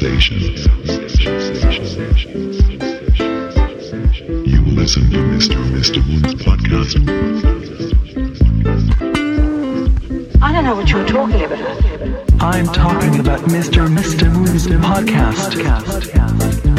station. You listen to Mr. Mr. Moon's podcast. I don't know what you're talking about. I'm talking about Mr. Mr. Moon's podcast. podcast.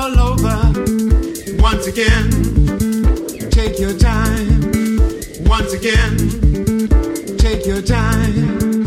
all over once again. Take your time once again. Take your time.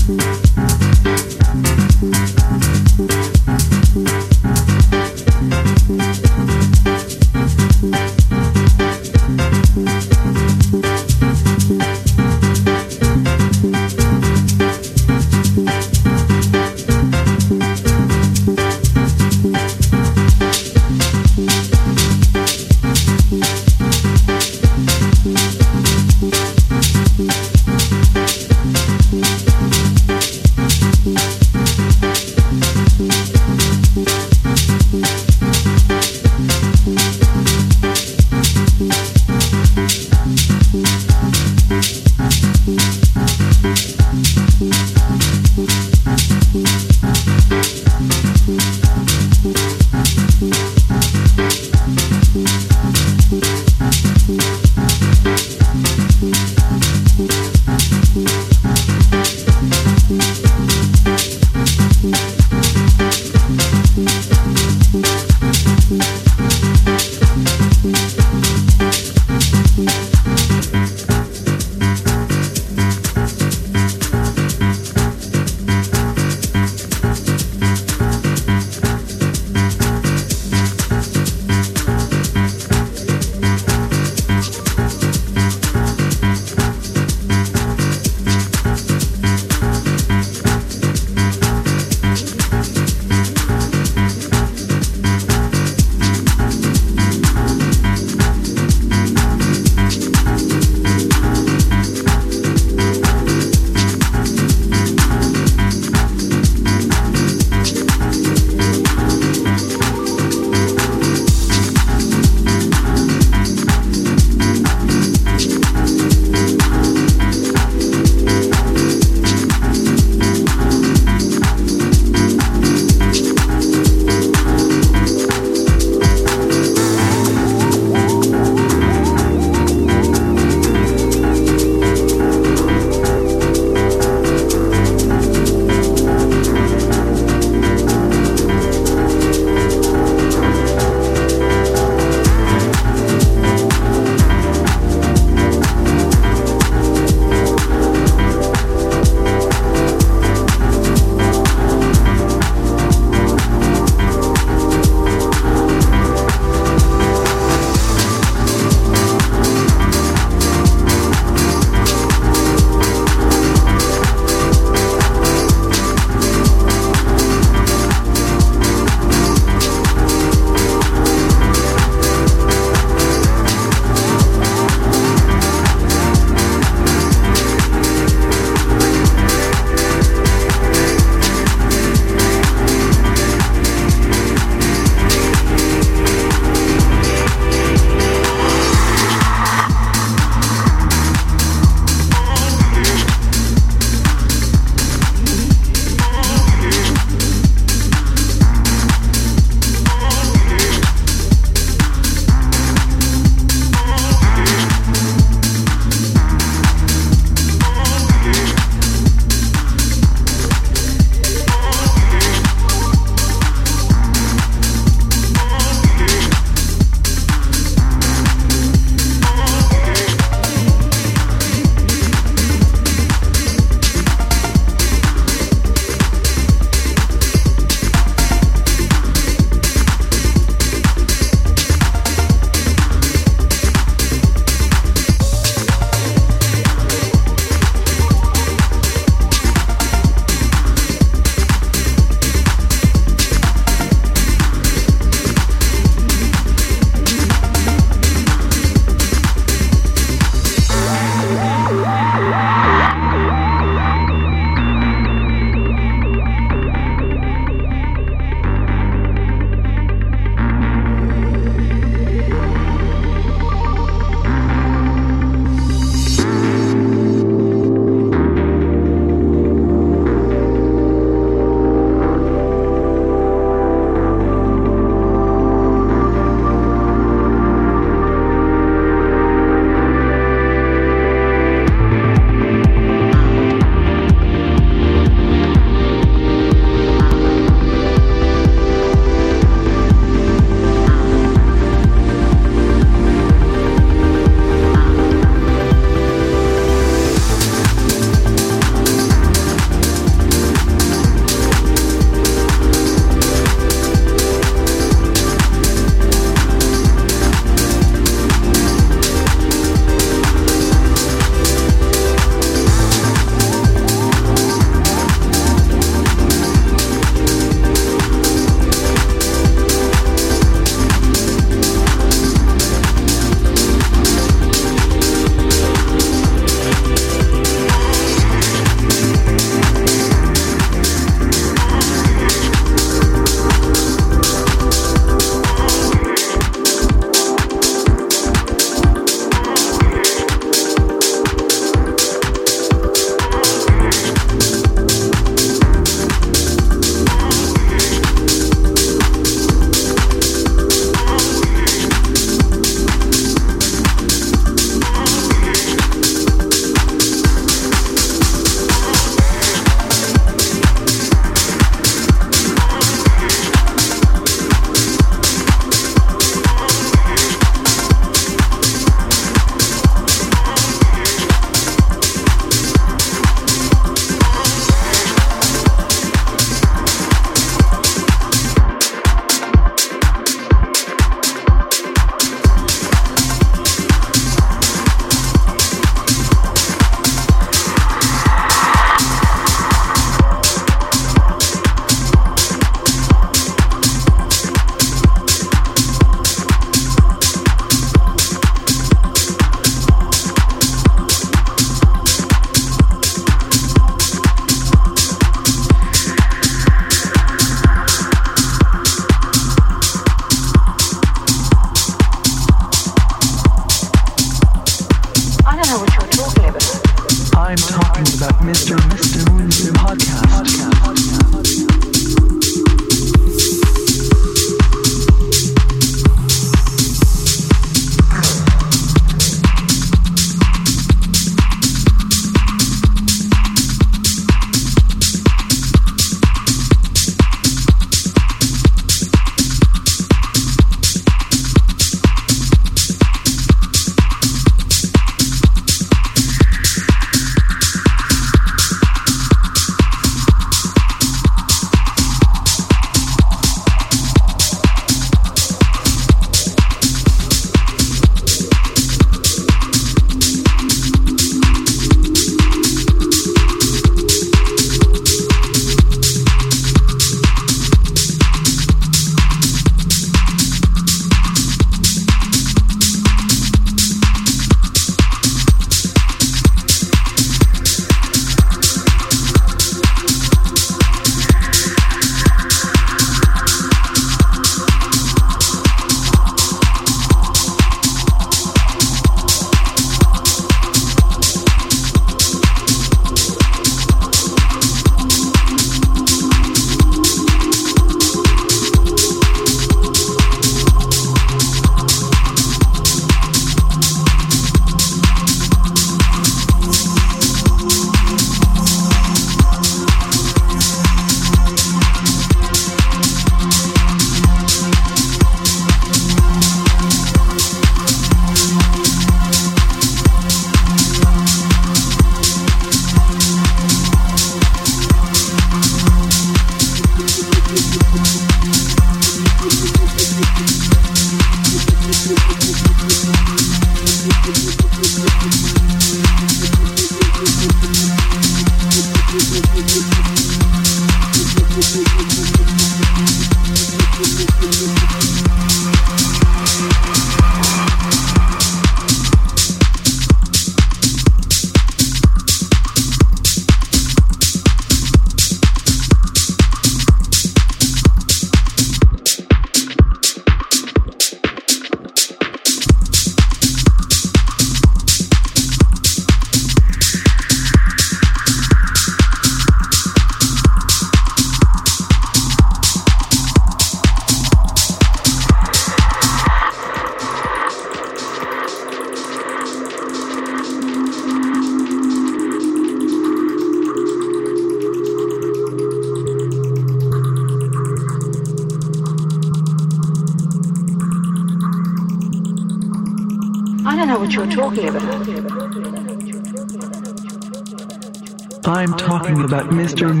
Mr.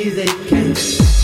easy.